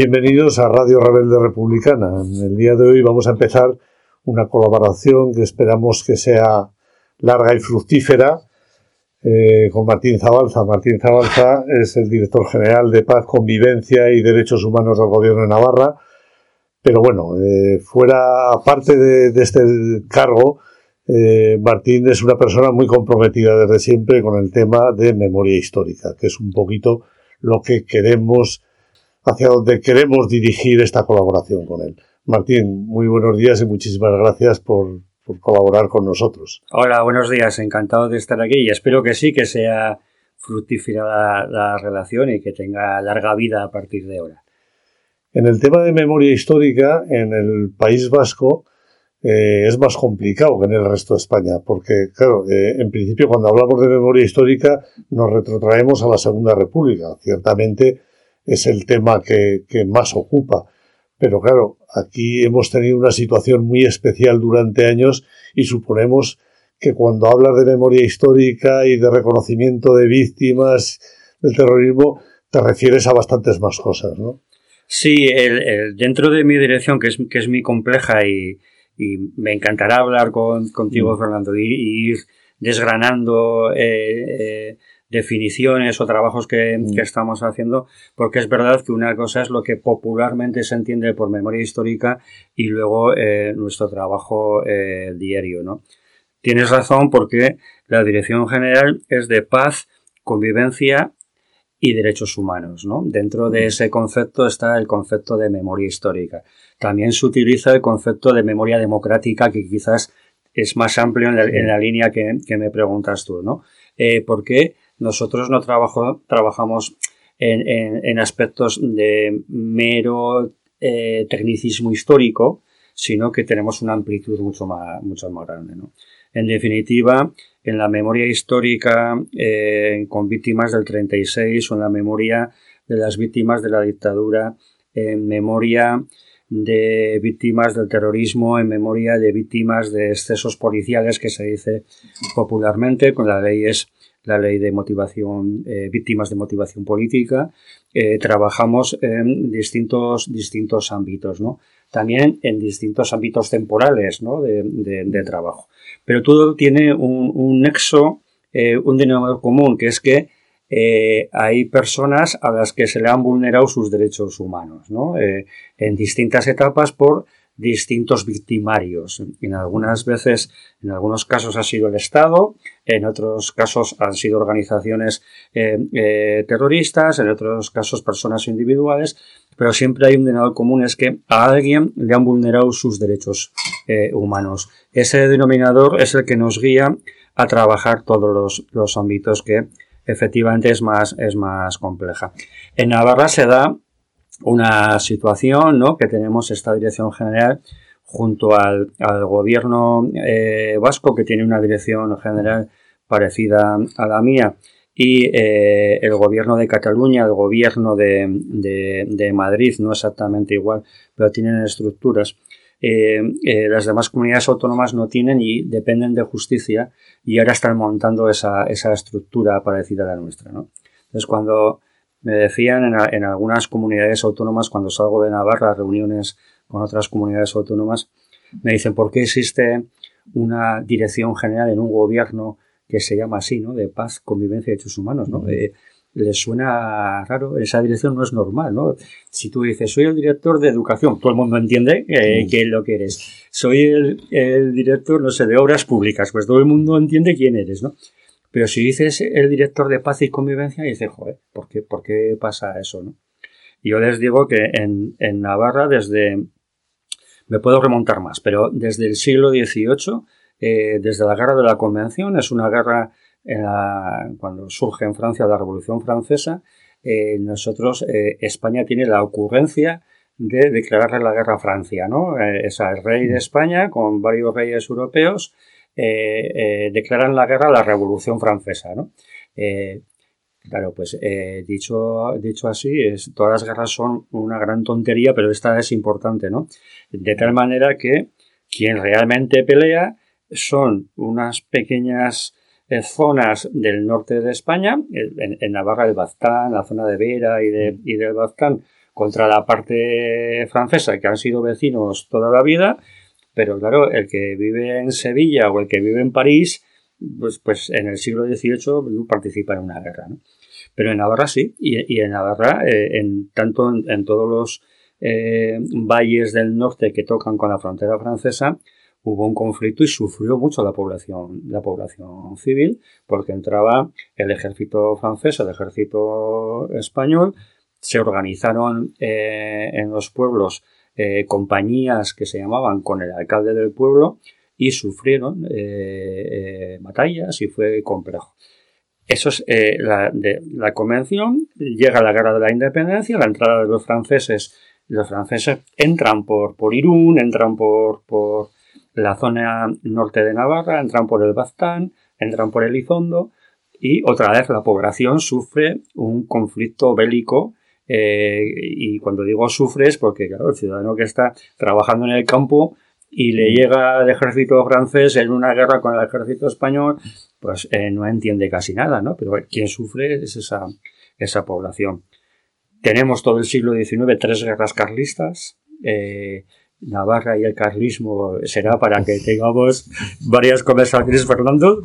Bienvenidos a Radio Rebelde Republicana. En el día de hoy vamos a empezar una colaboración que esperamos que sea larga y fructífera eh, con Martín Zabalza. Martín Zabalza es el director general de Paz, Convivencia y Derechos Humanos del Gobierno de Navarra. Pero bueno, eh, fuera parte de, este cargo, eh, Martín es una persona muy comprometida desde siempre con el tema de memoria histórica, que es un poquito lo que queremos, hacia donde queremos dirigir esta colaboración con él. Martín, muy buenos días y muchísimas gracias por, colaborar con nosotros. Hola, buenos días, encantado de estar aquí y espero que sí, que sea fructífera la, relación y que tenga larga vida a partir de ahora. En el tema de memoria histórica, en el País Vasco, eh, es más complicado que en el resto de España, porque, claro, eh, en principio cuando hablamos de memoria histórica nos retrotraemos a la Segunda República. Ciertamente es el tema que, que más ocupa. Pero claro, aquí hemos tenido una situación muy especial durante años y suponemos que cuando hablas de memoria histórica y de reconocimiento de víctimas del terrorismo, te refieres a bastantes más cosas, ¿no? Sí, el, dentro de mi dirección, que es, que es muy compleja y, y me encantará hablar con, contigo, mm. Fernando, y, ir desgranando eh, eh, definiciones o trabajos que, mm. que, estamos haciendo, porque es verdad que una cosa es lo que popularmente se entiende por memoria histórica y luego eh, nuestro trabajo diario, ¿no? Tienes razón porque la Dirección General es de paz, convivencia y derechos humanos. ¿no? Dentro de ese concepto está el concepto de memoria histórica. También se utiliza el concepto de memoria democrática, que quizás es más amplio en la, línea que, me preguntas tú. ¿no? Eh, porque nosotros no trabajamos en, aspectos de mero eh, tecnicismo histórico, sino que tenemos una amplitud mucho más, mucho más grande. En definitiva, en la memoria histórica eh, con víctimas del 36 o en la memoria de las víctimas de la dictadura, en memoria de víctimas del terrorismo, en memoria de víctimas de excesos policiales que se dice popularmente, con la ley es la ley de motivación, eh, víctimas de motivación política, eh, trabajamos en distintos, distintos ámbitos, ¿no? También en distintos ámbitos temporales, ¿no? de trabajo. Pero todo tiene un, nexo, eh, un denominador común, que es que hay personas a las que se le han vulnerado sus derechos humanos, ¿no? En distintas etapas por distintos victimarios. En algunas veces, en algunos casos ha sido el Estado, en otros casos han sido organizaciones terroristas, en otros casos personas individuales, pero siempre hay un denominador común, es que a alguien le han vulnerado sus derechos humanos. Ese denominador es el que nos guía a trabajar todos los, ámbitos que efectivamente es más, es más compleja. En Navarra se da una situación ¿no? que tenemos esta dirección general junto al, gobierno eh, vasco que tiene una dirección general parecida a la mía y eh, el gobierno de Cataluña, el gobierno de, de, Madrid, no exactamente igual, pero tienen estructuras eh, las demás comunidades autónomas no tienen y dependen de justicia y ahora están montando esa, esa estructura parecida a la nuestra. ¿no? Entonces, cuando me decían en, en, algunas comunidades autónomas, cuando salgo de Navarra reuniones con otras comunidades autónomas, me dicen, ¿por qué existe una dirección general en un gobierno que se llama así, ¿no? De paz, convivencia y derechos humanos, ¿no? les suena raro, esa dirección no es normal, ¿no? Si tú dices, soy el director de educación, todo el mundo entiende eh, que es lo que eres. Soy el, director, no sé, de obras públicas, pues todo el mundo entiende quién eres, ¿no? Pero si dices el director de paz y convivencia, dices, joder, ¿por qué, ¿por qué pasa eso, no? Yo les digo que en, en Navarra, desde, me puedo remontar más, pero desde el siglo XVIII, eh, desde la guerra de la Convención, es una guerra cuando surge en Francia la Revolución Francesa, eh, nosotros, eh, España tiene la ocurrencia de declararle la guerra a Francia, ¿no? Eh, es el rey de España con varios reyes europeos declaran la guerra a la Revolución Francesa, ¿no? Claro, pues dicho, dicho así, es, todas las guerras son una gran tontería, pero esta es importante, ¿no? De tal manera que quien realmente pelea son unas pequeñas zonas del norte de España, en, Navarra, el Baztán, la zona de Vera y, y del Baztán, contra la parte francesa, que han sido vecinos toda la vida, pero claro, el que vive en Sevilla o el que vive en París, pues, pues en el siglo XVIII participa en una guerra. Pero en Navarra sí, y, en Navarra, eh, en, tanto en, todos los eh, valles del norte que tocan con la frontera francesa, hubo un conflicto y sufrió mucho la población, la población civil, porque entraba el ejército francés, el ejército español, se organizaron eh, en los pueblos eh, compañías que se llamaban con el alcalde del pueblo y sufrieron eh, batallas y fue complejo. Eso es la, de, la convención, llega la guerra de la independencia, la entrada de los franceses, los franceses entran por, por Irún, entran por, por la zona norte de Navarra, entran por el Baztán, entran por Elizondo y otra vez la población sufre un conflicto bélico eh, y cuando digo sufre es porque claro, el ciudadano que está trabajando en el campo y le llega el ejército francés en una guerra con el ejército español, pues eh, no entiende casi nada, ¿no? Pero quien sufre es esa, esa población. Tenemos todo el siglo XIX tres guerras carlistas. Eh, Navarra y el carlismo será para que tengamos varias conversaciones, Fernando,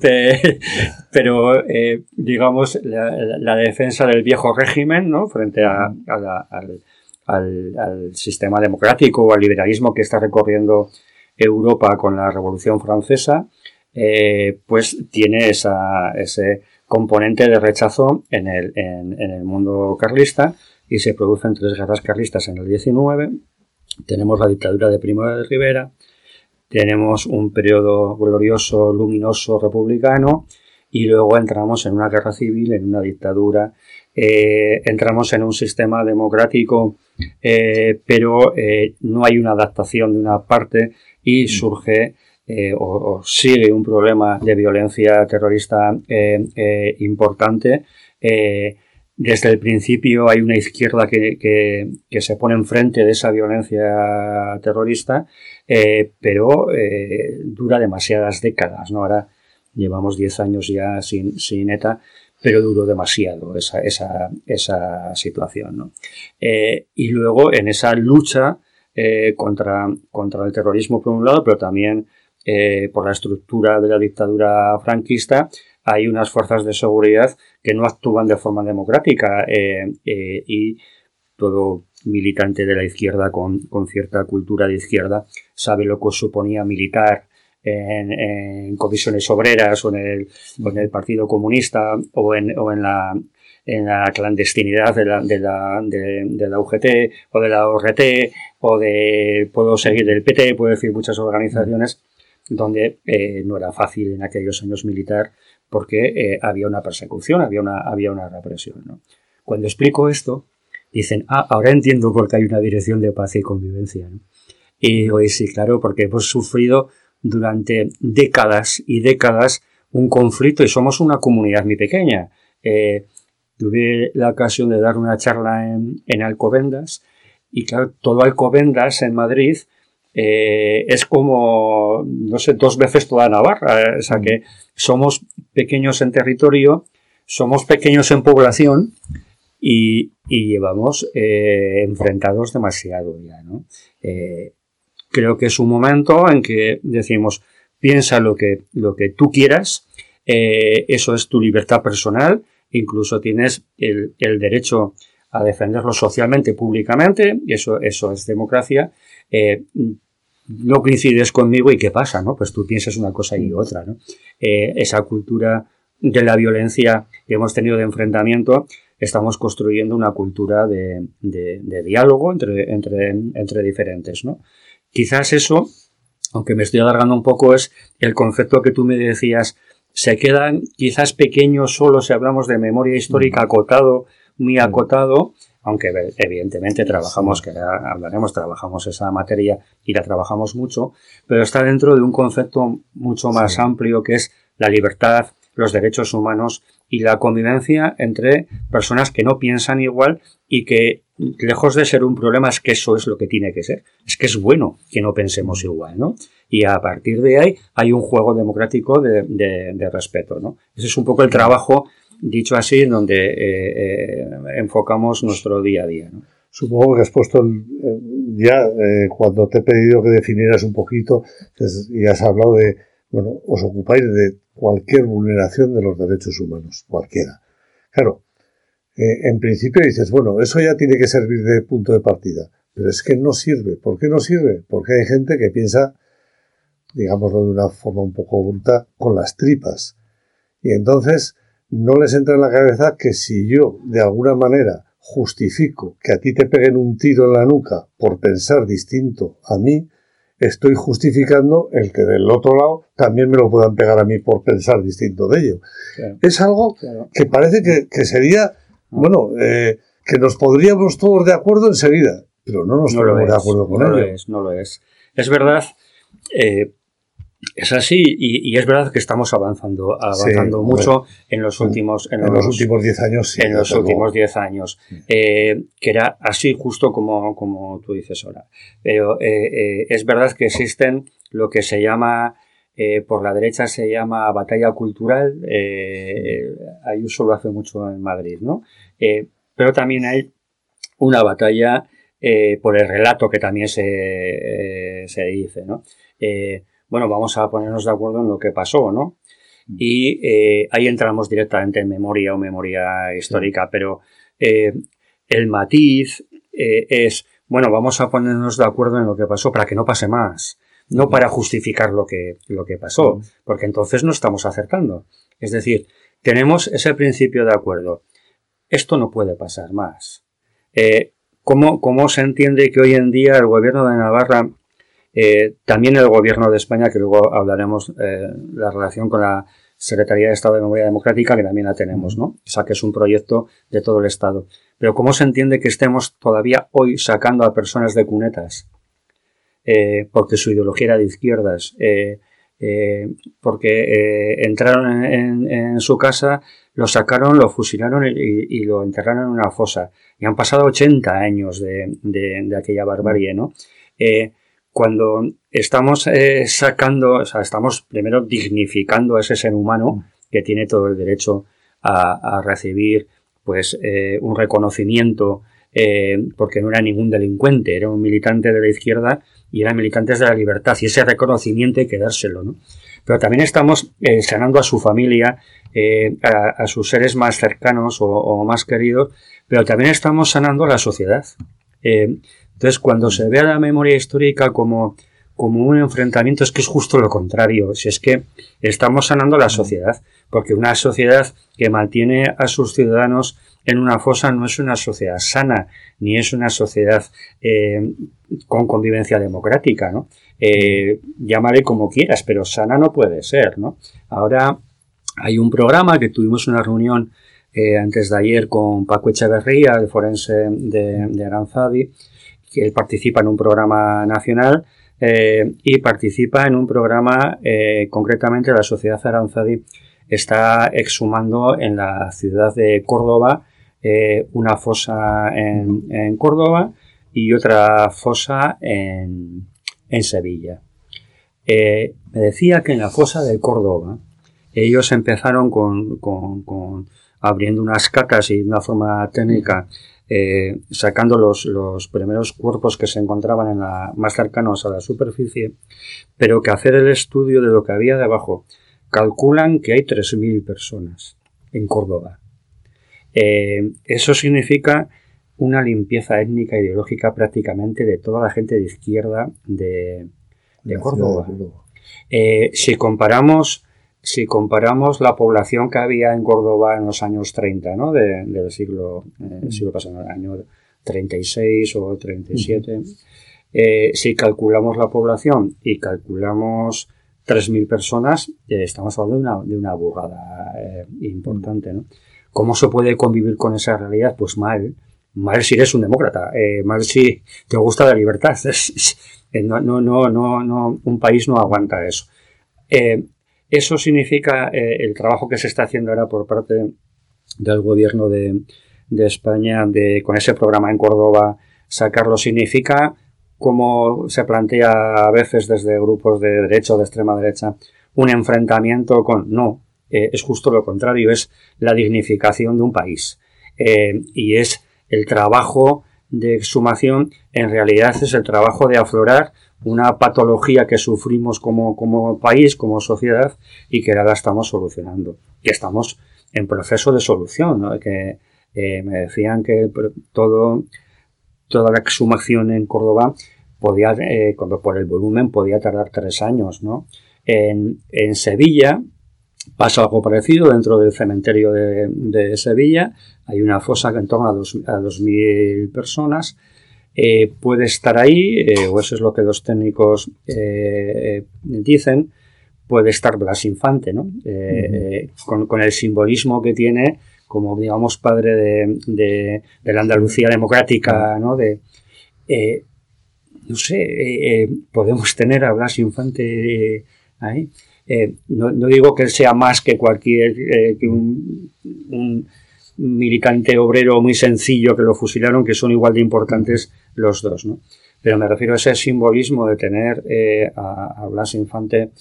pero eh, digamos la, defensa del viejo régimen ¿no? frente a, al, sistema democrático o al liberalismo que está recorriendo Europa con la Revolución Francesa, eh, pues tiene ese componente de rechazo en el, en, en el mundo carlista y se producen tres guerras carlistas en el 19 tenemos la dictadura de Primo de Rivera, tenemos un periodo glorioso, luminoso, republicano, y luego entramos en una guerra civil, en una dictadura, eh, entramos en un sistema democrático, eh, pero eh, no hay una adaptación de una parte y surge o, sigue un problema de violencia terrorista importante desde el principio hay una izquierda que, que, se pone enfrente de esa violencia terrorista, eh, pero eh, dura demasiadas décadas, ¿no? Ahora llevamos 10 años ya sin, sin ETA, pero duró demasiado esa, esa, esa situación, ¿no? Eh, y luego en esa lucha contra, contra el terrorismo por un lado, pero también por la estructura de la dictadura franquista, hay unas fuerzas de seguridad que no actúan de forma democrática eh, eh, y todo militante de la izquierda con, cierta cultura de izquierda sabe lo que suponía militar en, comisiones obreras o en, el, en el Partido Comunista o en, o en la en la clandestinidad de la, de la, de, la UGT o de la ORT o de, puedo seguir del PT, puedo decir muchas organizaciones donde eh, no era fácil en aquellos años militar porque eh, había una persecución, había una, había una represión. Cuando explico esto, dicen, ah, ahora entiendo por qué hay una dirección de paz y convivencia. Y hoy sí, claro, porque hemos sufrido durante décadas y décadas un conflicto y somos una comunidad muy pequeña. Eh, tuve la ocasión de dar una charla en, en Alcobendas y claro, todo Alcobendas en Madrid eh, es como, no sé, dos veces toda Navarra. O sea que somos pequeños en territorio, somos pequeños en población y, llevamos eh, enfrentados demasiado ya, ¿no? Eh, creo que es un momento en que decimos, piensa lo que, lo que tú quieras, eso es tu libertad personal, incluso tienes el, el derecho a defenderlo socialmente, públicamente, y eso, eso es democracia, eh, no coincides conmigo y qué pasa, ¿no? Pues tú piensas una cosa y otra, ¿no? Eh, esa cultura de la violencia que hemos tenido de enfrentamiento, estamos construyendo una cultura de, diálogo entre, entre, entre diferentes, ¿no? Quizás eso, aunque me estoy alargando un poco, es el concepto que tú me decías, se quedan quizás pequeños solo si hablamos de memoria histórica acotado, muy acotado, aunque evidentemente trabajamos, que hablaremos, trabajamos esa materia y la trabajamos mucho, pero está dentro de un concepto mucho más amplio que es la libertad, los derechos humanos y la convivencia entre personas que no piensan igual y que, lejos de ser un problema, es que eso es lo que tiene que ser. Es que es bueno que no pensemos igual, ¿no? Y a partir de ahí hay un juego democrático de, de respeto, ¿no? Ese es un poco el trabajo dicho así, en donde eh, eh, enfocamos nuestro día a día. supongo que has puesto ya eh, cuando te he pedido que definieras un poquito y has hablado de, bueno, os ocupáis de cualquier vulneración de los derechos humanos, cualquiera. Claro, en principio dices, bueno, eso ya tiene que servir de punto de partida, pero es que no sirve. ¿Por qué no sirve? Porque hay gente que piensa, digámoslo de una forma un poco bruta, con las tripas. Y entonces no les entra en la cabeza que si yo, de alguna manera, justifico que a ti te peguen un tiro en la nuca por pensar distinto a mí, estoy justificando el que del otro lado también me lo puedan pegar a mí por pensar distinto de ello. Es algo que parece que, sería, ah. bueno, eh, que nos podríamos todos de acuerdo enseguida, pero no nos ponemos de acuerdo con no ello. Lo es, no lo es. Es verdad, eh, es así y, es verdad que estamos avanzando, avanzando mucho en los últimos, en, los, últimos 10 años. en los últimos 10 años, eh, que era así justo como, como tú dices ahora. Pero eh, eh, es verdad que existen lo que se llama, por la derecha se llama batalla cultural, ahí lo hace mucho en Madrid, ¿no? pero también hay una batalla por el relato que también se, se dice, ¿no? Bueno, vamos a ponernos de acuerdo en lo que pasó, ¿no? Mm. Y eh, ahí entramos directamente en memoria o memoria histórica, pero eh, el matiz eh, es, bueno, vamos a ponernos de acuerdo en lo que pasó para que no pase más, no para justificar lo que, lo que pasó, mm. porque entonces no estamos acertando. Es decir, tenemos ese principio de acuerdo. Esto no puede pasar más. ¿cómo, ¿Cómo se entiende que hoy en día el gobierno de Navarra eh, también el gobierno de España, que luego hablaremos eh, la relación con la Secretaría de Estado de Memoria Democrática, que también la tenemos, ¿no? O sea, que es un proyecto de todo el Estado. Pero ¿cómo se entiende que estemos todavía hoy sacando a personas de cunetas? Eh, porque su ideología era de izquierdas, eh, porque entraron en, su casa, lo sacaron, lo fusilaron y, lo enterraron en una fosa. Y han pasado 80 años de, de aquella barbarie, ¿no? Cuando estamos eh, sacando, o sea, estamos primero dignificando a ese ser humano que tiene todo el derecho a, recibir pues eh, un reconocimiento eh, porque no era ningún delincuente, era un militante de la izquierda y eran militantes de la libertad y ese reconocimiento hay que dárselo, ¿no? Pero también estamos sanando a su familia, a, sus seres más cercanos o, o, más queridos, pero también estamos sanando a la sociedad. Entonces, cuando se ve a la memoria histórica como, como un enfrentamiento, es que es justo lo contrario. Si es que estamos sanando la sociedad, porque una sociedad que mantiene a sus ciudadanos en una fosa no es una sociedad sana, ni es una sociedad eh, con convivencia democrática, ¿no? Eh, llámale como quieras, pero sana no puede ser, ¿no? Ahora hay un programa que tuvimos una reunión eh, antes de ayer con Paco Echeverría, el forense de, de Aranzadi, que participa en un programa nacional eh, y participa en un programa, eh, concretamente la Sociedad Aranzadi está exhumando en la ciudad de Córdoba eh, una fosa en, Córdoba y otra fosa en, Sevilla. me decía que en la fosa de Córdoba ellos empezaron con, con abriendo unas cacas y de una forma técnica eh, sacando los, los, primeros cuerpos que se encontraban en la, más cercanos a la superficie, pero que hacer el estudio de lo que había debajo, calculan que hay 3.000 personas en Córdoba. Eh, eso significa una limpieza étnica ideológica prácticamente de toda la gente de izquierda de, Córdoba. Eh, si comparamos si comparamos la población que había en Córdoba en los años 30, ¿no? del siglo, eh, siglo pasado, el año 36 o 37, eh, si calculamos la población y calculamos 3.000 personas, eh, estamos hablando de una, de una burrada importante, ¿no? ¿Cómo se puede convivir con esa realidad? Pues mal. Mal si eres un demócrata, mal si te gusta la libertad. no, no, no, no, no, un país no aguanta eso. Eso significa eh, el trabajo que se está haciendo ahora por parte del gobierno de, España de, con ese programa en Córdoba sacarlo. Significa, como se plantea a veces desde grupos de derecha o de extrema derecha, un enfrentamiento con... No, eh, es justo lo contrario, es la dignificación de un país. Eh, y es el trabajo de exhumación en realidad es el trabajo de aflorar una patología que sufrimos como, como país, como sociedad, y que ahora estamos solucionando. Que estamos en proceso de solución, que eh, me decían que todo, toda la exhumación en Córdoba podía, eh, por el volumen, podía tardar tres años, ¿no? En, en Sevilla, Pasa algo parecido dentro del cementerio de, Sevilla. Hay una fosa que en torno a, dos, a 2.000 personas. Eh, puede estar ahí, eh, o eso es lo que los técnicos eh, dicen, puede estar Blas Infante, ¿no? con, el simbolismo que tiene como, digamos, padre de, la Andalucía democrática, ¿no? De, no sé, podemos tener a Blas Infante ahí. No, digo que él sea más que cualquier un, militante obrero muy sencillo que lo fusilaron, que son igual de importantes los dos, ¿no? Pero me refiero a ese simbolismo de tener eh, a, Blas Infante,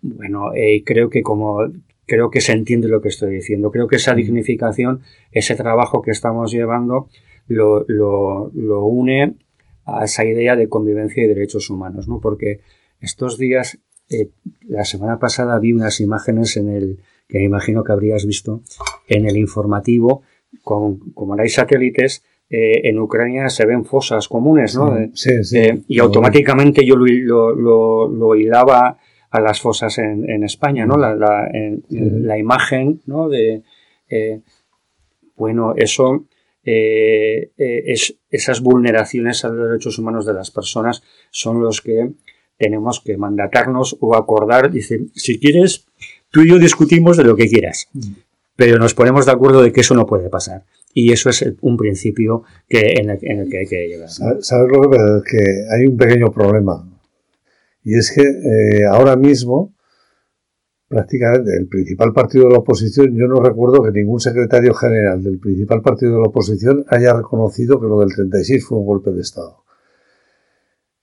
bueno, creo que como creo que se entiende lo que estoy diciendo. Creo que esa dignificación, ese trabajo que estamos llevando, lo, lo, lo une a esa idea de convivencia y derechos humanos, ¿no? Porque estos días eh, la semana pasada vi unas imágenes en el que me imagino que habrías visto en el informativo, con, como hay satélites, eh, en Ucrania se ven fosas comunes, ¿no? Sí, sí, eh, y automáticamente yo lo, lo, lo, hilaba a las fosas en, en España, ¿no? La, la, la imagen, ¿no? De, bueno, eso, es, esas vulneraciones a los derechos humanos de las personas son los que tenemos que mandatarnos o acordar, dice, si quieres, tú y yo discutimos de lo que quieras, mm. pero nos ponemos de acuerdo de que eso no puede pasar. Y eso es un principio que, en, el, que hay que llegar. ¿Sabes lo que pasa? que hay un pequeño problema. Y es que eh, ahora mismo, prácticamente, el principal partido de la oposición, yo no recuerdo que ningún secretario general del principal partido de la oposición haya reconocido que lo del 36 fue un golpe de Estado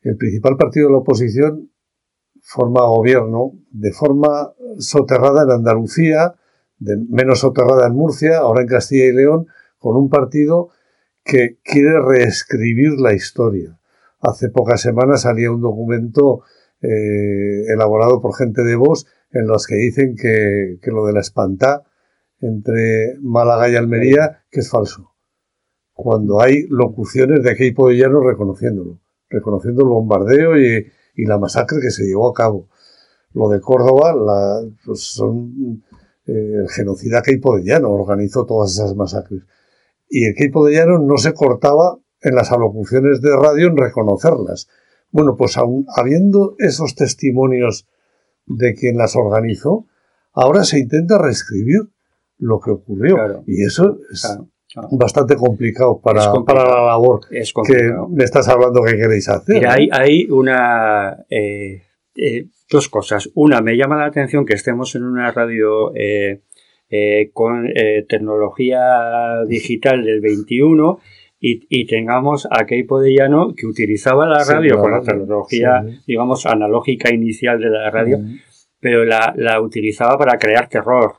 el principal partido de la oposición forma gobierno de forma soterrada en Andalucía, de menos soterrada en Murcia, ahora en Castilla y León, con un partido que quiere reescribir la historia. Hace pocas semanas salía un documento eh, elaborado por gente de Vox en los que dicen que, lo de la espantá entre Málaga y Almería, que es falso. Cuando hay locuciones de Keipo de Llano reconociéndolo reconociendo el bombardeo y, la masacre que se llevó a cabo. Lo de Córdoba, la, pues son eh, el genocida Llano organizó todas esas masacres. Y el Keipo de Llano no se cortaba en las alocuciones de radio en reconocerlas. Bueno, pues aún habiendo esos testimonios de quien las organizó, ahora se intenta reescribir lo que ocurrió. Y eso es, bastante complicado para, para la labor que me estás hablando que queréis hacer. hay, hay, una eh, eh, dos cosas. Una, me llama la atención que estemos en una radio eh, con tecnología digital del 21 y, tengamos a Keipo de Llano que utilizaba la radio con la tecnología, digamos, analógica inicial de la radio pero la, la, utilizaba para crear terror.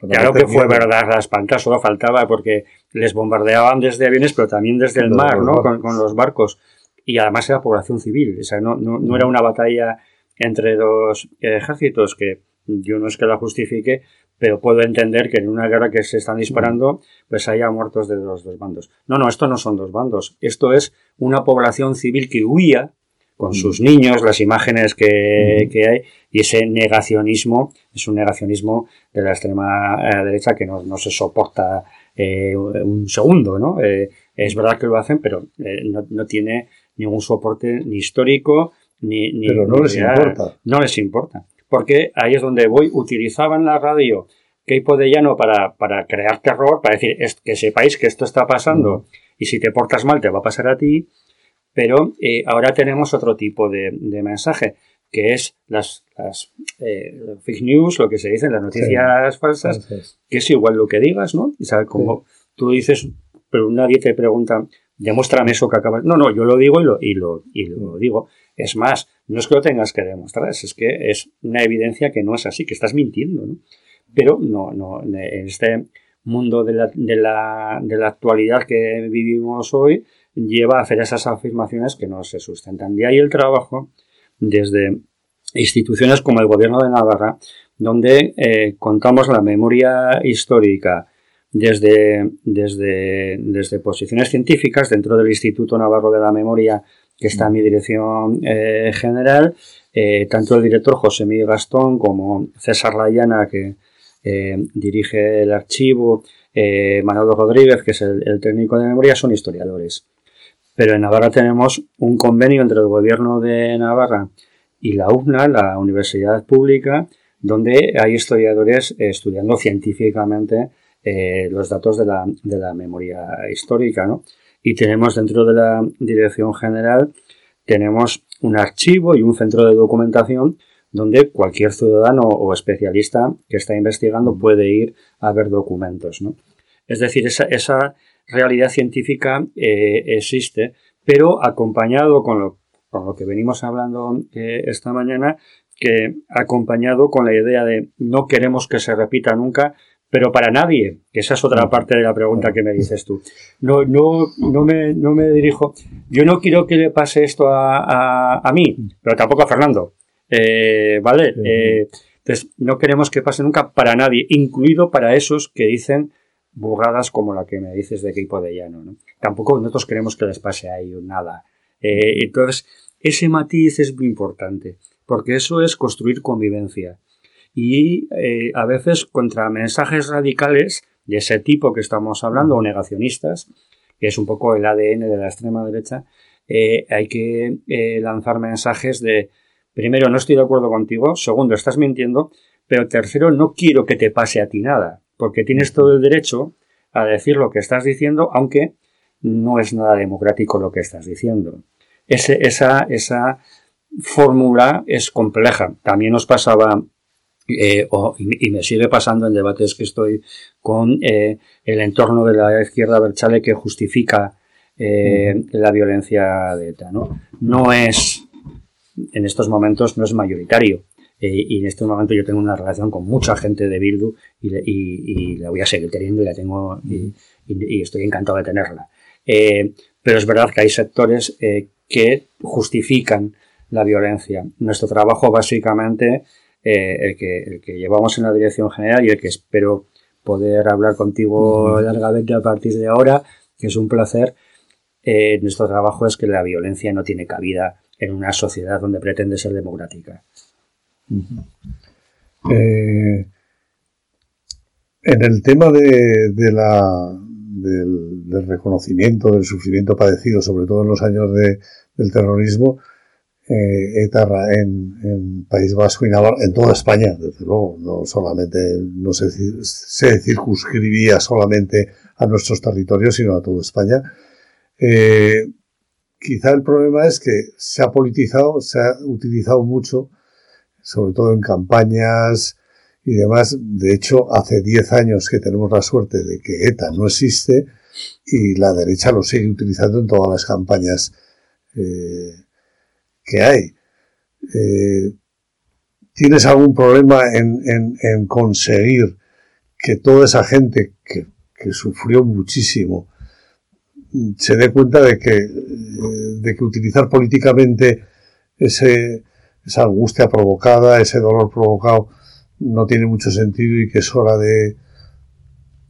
claro que fue verdad, la espanta solo faltaba porque les bombardeaban desde aviones, pero también desde el mar, ¿no? Con, los barcos. Y además era población civil, o sea, no, no, no era una batalla entre dos ejércitos que yo no es que la justifique, pero puedo entender que en una guerra que se están disparando, pues haya muertos de los dos bandos. No, no, esto no son dos bandos, esto es una población civil que huía con sus niños, las imágenes que, hay, y ese negacionismo es un negacionismo de la extrema eh, derecha que no, se soporta eh, un segundo, ¿no? Eh, es verdad que lo hacen, pero no, tiene ningún soporte ni histórico, ni... ni pero no les importa. No les importa. Porque ahí es donde voy, utilizaban la radio Keipo de Llano para, para crear terror, para decir es, que sepáis que esto está pasando y si te portas mal te va a pasar a ti pero eh, ahora tenemos otro tipo de, mensaje, que es las, eh, fake news, lo que se dice, las noticias falsas, que es igual lo que digas, ¿no? Y sabes, como tú dices, pero nadie te pregunta, demuéstrame eso que acabas. No, no, yo lo digo y lo, y lo, y lo digo. Es más, no es que lo tengas que demostrar, es que es una evidencia que no es así, que estás mintiendo, ¿no? Pero no, no, en este mundo de la, de, la, de la actualidad que vivimos hoy lleva a hacer esas afirmaciones que no se sustentan. De ahí el trabajo desde instituciones como el Gobierno de Navarra, donde eh, contamos la memoria histórica desde, desde, desde, posiciones científicas dentro del Instituto Navarro de la Memoria, que está en mi dirección eh, general, eh, tanto el director José Miguel Gastón como César Layana, que dirige el archivo, Manolo Rodríguez, que es el técnico de memoria, son historiadores. Pero en Navarra tenemos un convenio entre el gobierno de Navarra y la UNA, la Universidad Pública, donde hay historiadores estudiando científicamente eh, los datos de la, de la, memoria histórica. ¿no? Y tenemos dentro de la Dirección General, tenemos un archivo y un centro de documentación donde cualquier ciudadano o especialista que está investigando puede ir a ver documentos. ¿no? Es decir, esa, esa realidad científica eh, existe, pero acompañado con lo, con lo que venimos hablando eh, esta mañana, que acompañado con la idea de no queremos que se repita nunca, pero para nadie, que esa es otra parte de la pregunta que me dices tú. No, no, no, me, no me dirijo, yo no quiero que le pase esto a, a, mí, pero tampoco a Fernando. Eh, ¿Vale? entonces, no queremos que pase nunca para nadie, incluido para esos que dicen burradas como la que me dices de equipo de llano. ¿no? Tampoco nosotros queremos que les pase a ellos nada. Eh, entonces, ese matiz es muy importante, porque eso es construir convivencia. Y eh, a veces contra mensajes radicales de ese tipo que estamos hablando, o negacionistas, que es un poco el ADN de la extrema derecha, eh, hay que lanzar mensajes de, primero, no estoy de acuerdo contigo, segundo, estás mintiendo, pero tercero, no quiero que te pase a ti nada porque tienes todo el derecho a decir lo que estás diciendo, aunque no es nada democrático lo que estás diciendo. esa, esa fórmula es compleja. También nos pasaba, eh, y, me sigue pasando en debates que estoy con eh, el entorno de la izquierda berchale que justifica eh, la violencia de ETA. ¿no? no es, en estos momentos, no es mayoritario. Y en este momento yo tengo una relación con mucha gente de Bildu y, la voy a seguir teniendo y la tengo y, estoy encantado de tenerla. Pero es verdad que hay sectores que justifican la violencia. Nuestro trabajo básicamente, el que, el, que, llevamos en la dirección general y el que espero poder hablar contigo largamente a partir de ahora, que es un placer, nuestro trabajo es que la violencia no tiene cabida en una sociedad donde pretende ser democrática. Eh, en el tema de, la, del, reconocimiento del sufrimiento padecido, sobre todo en los años del terrorismo, eh, ETA en, País Vasco y Navarra, en toda España, desde luego, no solamente, no se, se circunscribía solamente a nuestros territorios, sino a toda España. Eh, quizá el problema es que se ha politizado, se ha utilizado mucho sobre todo en campañas y demás. De hecho, hace 10 años que tenemos la suerte de que ETA no existe y la derecha lo sigue utilizando en todas las campañas eh, que hay. Eh, ¿Tienes algún problema en, conseguir que toda esa gente que, sufrió muchísimo se dé cuenta de que, de que utilizar políticamente ese, esa angustia provocada, ese dolor provocado, no tiene mucho sentido y que es hora de...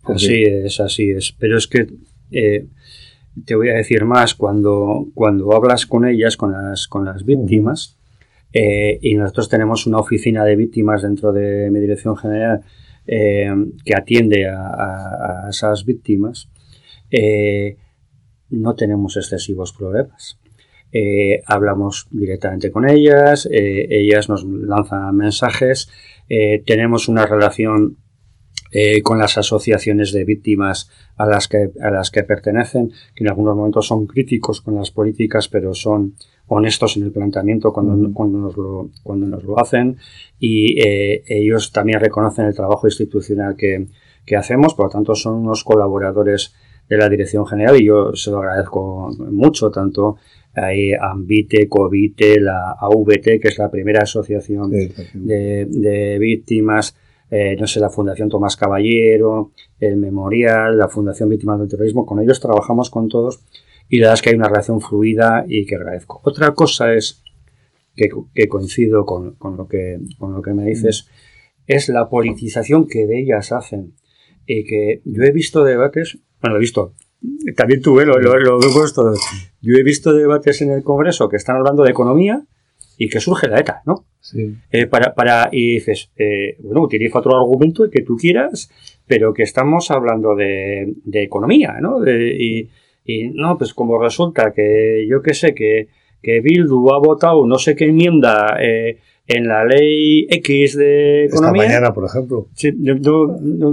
Así es, así es. Pero es que eh, te voy a decir más, cuando, cuando hablas con ellas, con las, con las víctimas, eh, y nosotros tenemos una oficina de víctimas dentro de mi dirección general eh, que atiende a esas víctimas, no tenemos excesivos problemas. Eh, hablamos directamente con ellas, eh, ellas nos lanzan mensajes, eh, tenemos una relación con las asociaciones de víctimas a las, que, a las que pertenecen, que en algunos momentos son críticos con las políticas, pero son honestos en el planteamiento cuando, cuando, nos, lo, cuando nos lo hacen. Y ellos también reconocen el trabajo institucional que, que hacemos, por lo tanto son unos colaboradores de la Dirección General y yo se lo agradezco mucho, tanto hay Ambite, Covite, la AVT, que es la primera asociación de, víctimas, eh, no sé, la Fundación Tomás Caballero, el Memorial, la Fundación Víctimas del Terrorismo, con ellos trabajamos con todos y la verdad es que hay una relación fluida y que agradezco. Otra cosa es que, coincido con, lo que, con lo que me dices, es la politización que de ellas hacen. Y que yo he visto debates, bueno, he visto, también tuve, lo, lo, lo, puesto, yo he visto debates en el Congreso que están hablando de economía y que surge la ETA, ¿no? Sí. Eh, para, para, y dices, eh, bueno, utiliza otro argumento que tú quieras, pero que estamos hablando de, de economía, ¿no? y, y, no, pues como resulta que yo qué sé, que, que Bildu ha votado no sé qué enmienda eh, en la ley X de economía. Esta mañana, por ejemplo. Sí,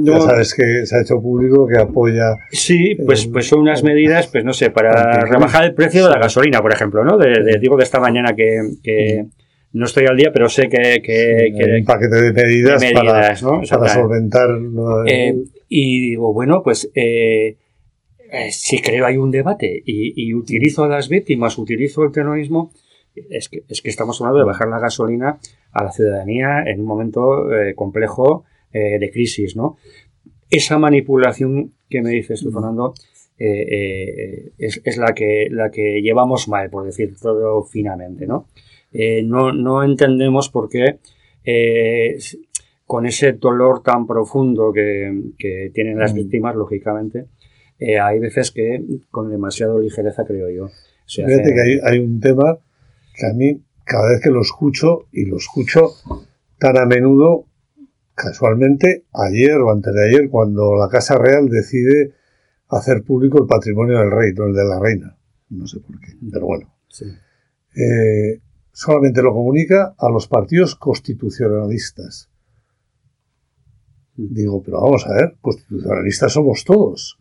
ya sabes que se ha hecho público que apoya. Sí, pues, pues son unas medidas, pues no sé, para rebajar el precio de la gasolina, por ejemplo, ¿no? De, digo de esta mañana que, que no estoy al día, pero sé que. que, que un paquete de medidas, para, ¿no? para, solventar. Eh, y digo, bueno, pues. Eh, eh, si creo hay un debate y, y utilizo a las víctimas, utilizo el terrorismo, es que, es que estamos hablando de bajar la gasolina a la ciudadanía en un momento eh, complejo eh, de crisis, ¿no? Esa manipulación que me dices tú, Fernando, eh, es, es, la, que, la que llevamos mal, por decir todo finamente, ¿no? no, no entendemos por qué con ese dolor tan profundo que, que tienen las víctimas, lógicamente, hay veces que con demasiado ligereza, creo yo. Fíjate que hay, hay un tema que a mí cada vez que lo escucho, y lo escucho tan a menudo, casualmente, ayer o antes de ayer, cuando la Casa Real decide hacer público el patrimonio del rey, no el de la reina. No sé por qué, pero bueno. Eh, solamente lo comunica a los partidos constitucionalistas. Digo, pero vamos a ver, constitucionalistas somos todos.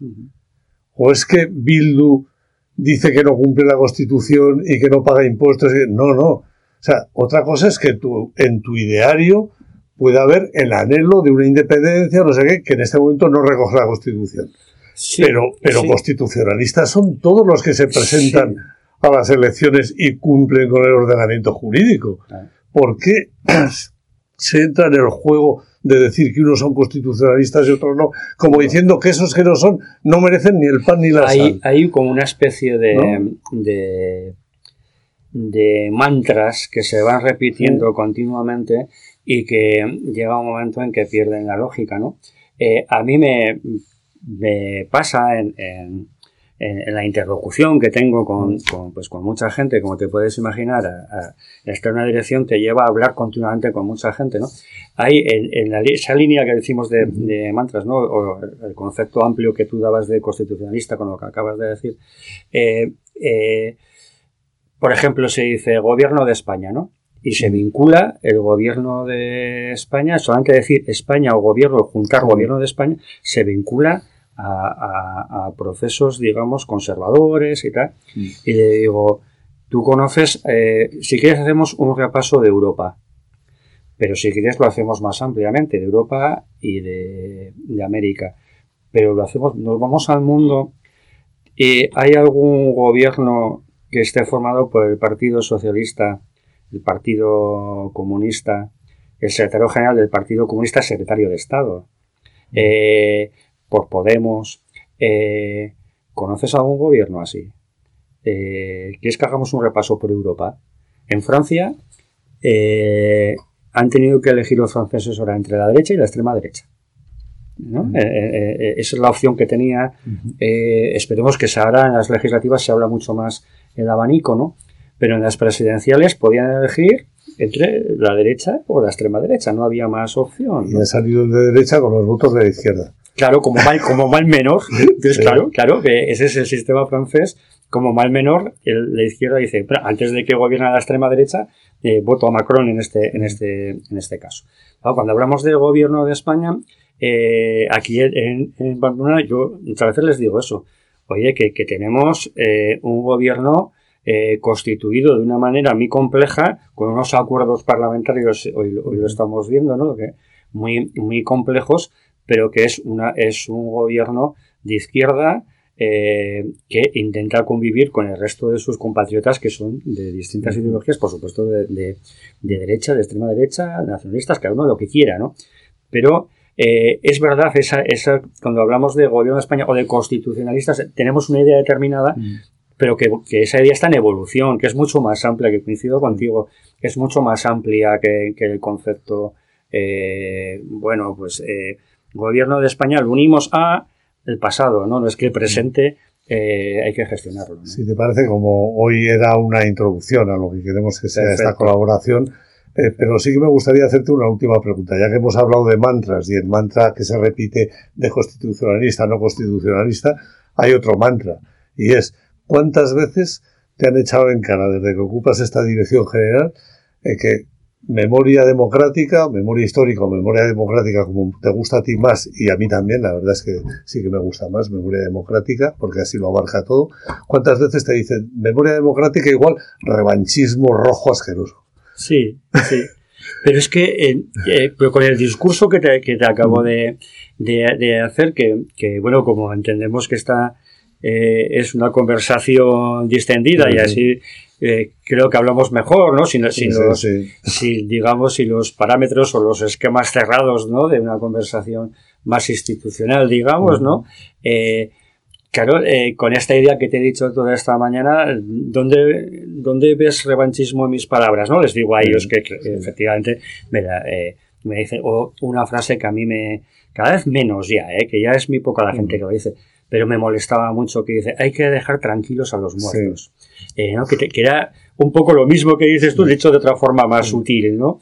¿O es que Bildu dice que no cumple la Constitución y que no paga impuestos. No, no. O sea, otra cosa es que en tu ideario pueda haber el anhelo de una independencia, no sé qué, que en este momento no recoge la Constitución. pero pero constitucionalistas son todos los que se presentan a las elecciones y cumplen con el ordenamiento jurídico. ¿Por qué se entra en el juego de decir que unos son constitucionalistas y otros no, como diciendo que esos que no son no merecen ni el pan ni la hay, sal. Hay como una especie de, de, mantras que se van repitiendo continuamente y que llega un momento en que pierden la lógica, ¿no? Eh, a mí me, me pasa en en, la interlocución que tengo con, pues, con mucha gente, como te puedes imaginar, a, a, una dirección te lleva a hablar continuamente con mucha gente, ¿no? Hay en, en esa línea que decimos de, de, mantras, ¿no? O el concepto amplio que tú dabas de constitucionalista con lo que acabas de decir. Eh, eh, por ejemplo, se dice gobierno de España, ¿no? Y se vincula el gobierno de España, solamente decir España o gobierno, juntar gobierno de España, se vincula a, procesos, digamos, conservadores y tal. Mm. Y le digo, tú conoces, eh, si quieres hacemos un repaso de Europa, pero si quieres lo hacemos más ampliamente, de Europa y de, América. Pero lo hacemos, nos vamos al mundo y hay algún gobierno que esté formado por el Partido Socialista, el Partido Comunista, el secretario general del Partido Comunista, secretario de Estado. Mm. Eh, por Podemos. Eh, ¿Conoces algún gobierno así? Eh, ¿Quieres que hagamos un repaso por Europa? En Francia eh, han tenido que elegir los franceses ahora entre la derecha y la extrema derecha. esa es la opción que tenía. esperemos que se ahora en las legislativas se habla mucho más el abanico, ¿no? Pero en las presidenciales podían elegir entre la derecha o la extrema derecha, no había más opción. Y ha salido de derecha con los votos de la izquierda. Claro, como mal, como mal menor. Entonces, claro, claro, que ese es el sistema francés. Como mal menor, la izquierda dice, antes de que gobierne la extrema derecha, eh, voto a Macron en este, en este, en este caso. cuando hablamos del gobierno de España, eh, aquí en, en Barcelona, yo muchas veces les digo eso. Oye, que, que tenemos eh, un gobierno constituido de una manera muy compleja, con unos acuerdos parlamentarios, hoy, hoy lo estamos viendo, ¿no? Que muy, muy complejos, pero que es, una, es un gobierno de izquierda eh, que intenta convivir con el resto de sus compatriotas que son de distintas ideologías, por supuesto de, de, derecha, de extrema derecha, nacionalistas, cada uno lo que quiera, ¿no? Pero eh, es verdad, esa, esa, cuando hablamos de gobierno de España o de constitucionalistas, tenemos una idea determinada, mm. pero que, esa idea está en evolución, que es mucho más amplia, que coincido contigo, que es mucho más amplia que, el concepto, eh, bueno, pues eh, gobierno de España lo unimos a el pasado, ¿no? No es que el presente hay que gestionarlo. Si te parece, como hoy era una introducción a lo que queremos que sea esta colaboración, eh, pero sí que me gustaría hacerte una última pregunta, ya que hemos hablado de mantras y el mantra que se repite de constitucionalista no constitucionalista, hay otro mantra y es ¿cuántas veces te han echado en cara desde que ocupas esta dirección general eh, que memoria democrática, memoria histórica o memoria democrática como te gusta a ti más y a mí también, la verdad es que sí que me gusta más memoria democrática porque así lo abarca todo. ¿Cuántas veces te dicen memoria democrática igual revanchismo rojo asqueroso? Sí, sí. Pero es que eh, eh, pero con el discurso que te, que te acabo de, de, hacer, que, que, bueno, como entendemos que esta eh, es una conversación distendida y así creo que hablamos mejor, ¿no? Si, si, los, digamos, si los parámetros o los esquemas cerrados, ¿no? De una conversación más institucional, digamos, ¿no? Claro, eh, con esta idea que te he dicho toda esta mañana, ¿dónde, dónde ves revanchismo en mis palabras? ¿no? Les digo a ellos que, efectivamente me, eh, me dicen, o una frase que a mí me, cada vez menos ya, eh, que ya es muy poca la gente que lo dice, pero me molestaba mucho que dice, hay que dejar tranquilos a los muertos. ¿No? que, que, era un poco lo mismo que dices tú, dicho de otra forma más sutil, ¿no?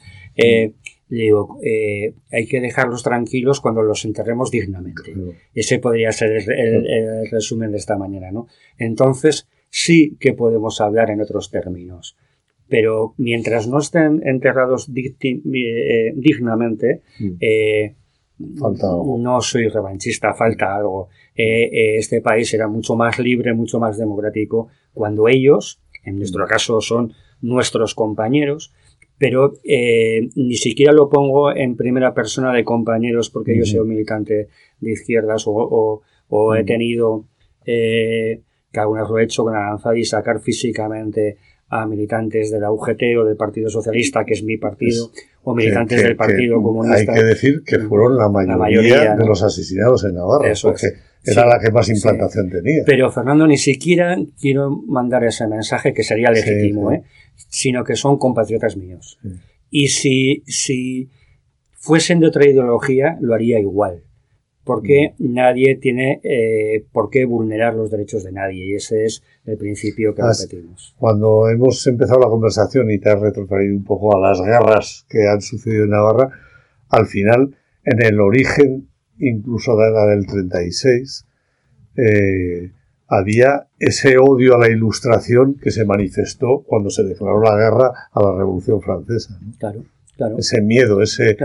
le digo, eh, hay que dejarlos tranquilos cuando los enterremos dignamente. Ese podría ser el, resumen de esta mañana, ¿no? Entonces, sí que podemos hablar en otros términos. Pero mientras no estén enterrados eh, dignamente, mm. eh, no soy revanchista, falta algo. este país era mucho más libre, mucho más democrático cuando ellos, en nuestro mm. caso son nuestros compañeros, pero eh, ni siquiera lo pongo en primera persona de compañeros porque yo soy militante de izquierdas o, he tenido, eh, que algunas lo he hecho con y sacar físicamente a militantes de la UGT o del Partido Socialista, que es mi partido, o militantes del Partido Comunista. Hay que decir que fueron la mayoría, de los asesinados en Navarra, Eso porque era la que más implantación tenía. Pero Fernando, ni siquiera quiero mandar ese mensaje que sería legítimo, ¿eh? sino que son compatriotas míos. Y si, si fuesen de otra ideología, lo haría igual. Porque nadie tiene eh, por qué vulnerar los derechos de nadie. Y ese es el principio que repetimos. Cuando hemos empezado la conversación y te has retrotraído un poco a las guerras que han sucedido en Navarra, al final, en el origen, incluso de la del 36, eh, había ese odio a la ilustración que se manifestó cuando se declaró la guerra a la Revolución Francesa. Claro, claro. Ese miedo, ese,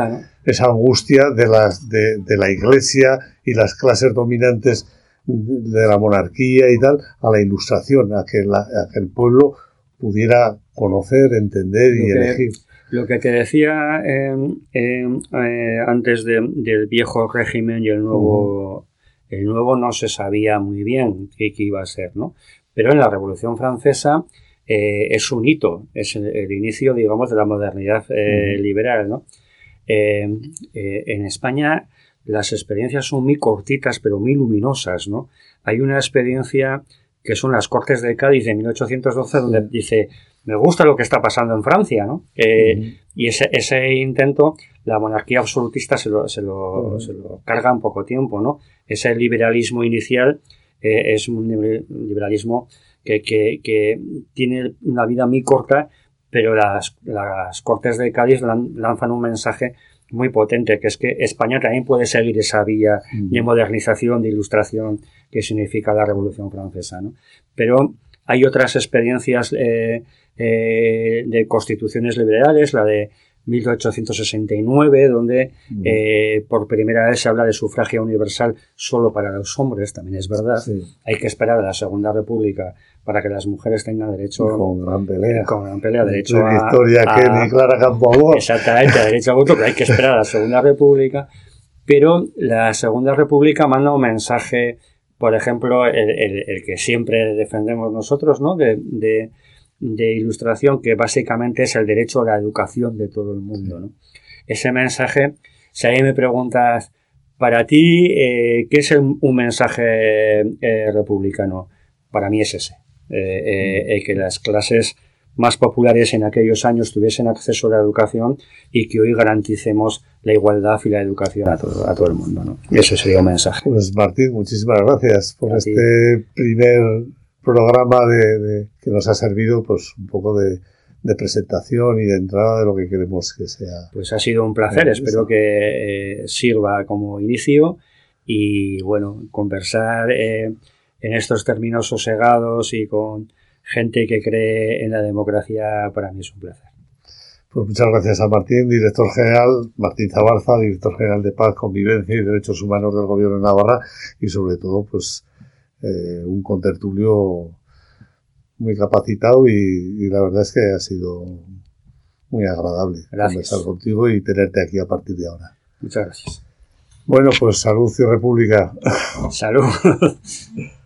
esa angustia de, las, de, la Iglesia y las clases dominantes de la monarquía y tal a la ilustración, a que, el pueblo pudiera conocer, entender y elegir. Lo que te decía eh, antes del viejo régimen y el nuevo el nuevo no se sabía muy bien qué, iba a ser, ¿no? Pero en la Revolución Francesa eh, es un hito, es el, inicio, digamos, de la modernidad eh, liberal, ¿no? Eh, en España las experiencias son muy cortitas, pero muy luminosas, ¿no? Hay una experiencia que son las Cortes de Cádiz de 1812, donde dice, me gusta lo que está pasando en Francia, ¿no? Y ese, ese intento la monarquía absolutista se lo, se lo, se lo carga en poco tiempo, ¿no? Ese liberalismo inicial eh, es un liberalismo que, que, que, tiene una vida muy corta, pero las, las Cortes de Cádiz lanzan un mensaje muy potente, que es que España también puede seguir esa vía de modernización, de ilustración que significa la Revolución Francesa. ¿no? Pero hay otras experiencias eh, eh, de constituciones liberales, la de 1869, donde eh, por primera vez se habla de sufragio universal solo para los hombres, también es verdad. Hay que esperar a la Segunda República para que las mujeres tengan derecho con gran pelea, con gran pelea, derecho a, Victoria a, Clara Campoamor. Exactamente, derecho a voto, pero hay que esperar a la Segunda República. Pero la Segunda República manda un mensaje, por ejemplo, el, que siempre defendemos nosotros, ¿no? de de ilustración que básicamente es el derecho a la educación de todo el mundo. ¿no? Ese mensaje si alguien me preguntas, para ti, eh, ¿qué es un mensaje eh, republicano? Para mí es ese, mm. que las clases más populares en aquellos años tuviesen acceso a la educación y que hoy garanticemos la igualdad y la educación a todo, a todo el mundo. ¿no? Ese sería un mensaje. Pues Martín, muchísimas gracias por este primer programa de, que nos ha servido pues un poco de, presentación y de entrada de lo que queremos que sea. Pues ha sido un placer, espero que eh, sirva como inicio y bueno, conversar eh, en estos términos sosegados y con gente que cree en la democracia, para mí es un placer. Pues muchas gracias a Martín, director general, Martín Zabalza, director general de Paz, Convivencia y Derechos Humanos del Gobierno de Navarra y sobre todo, pues, eh, un contertulio muy capacitado y, la verdad es que ha sido muy agradable conversar contigo y tenerte aquí a partir de ahora. Muchas gracias. Bueno, pues salud y república. Salud.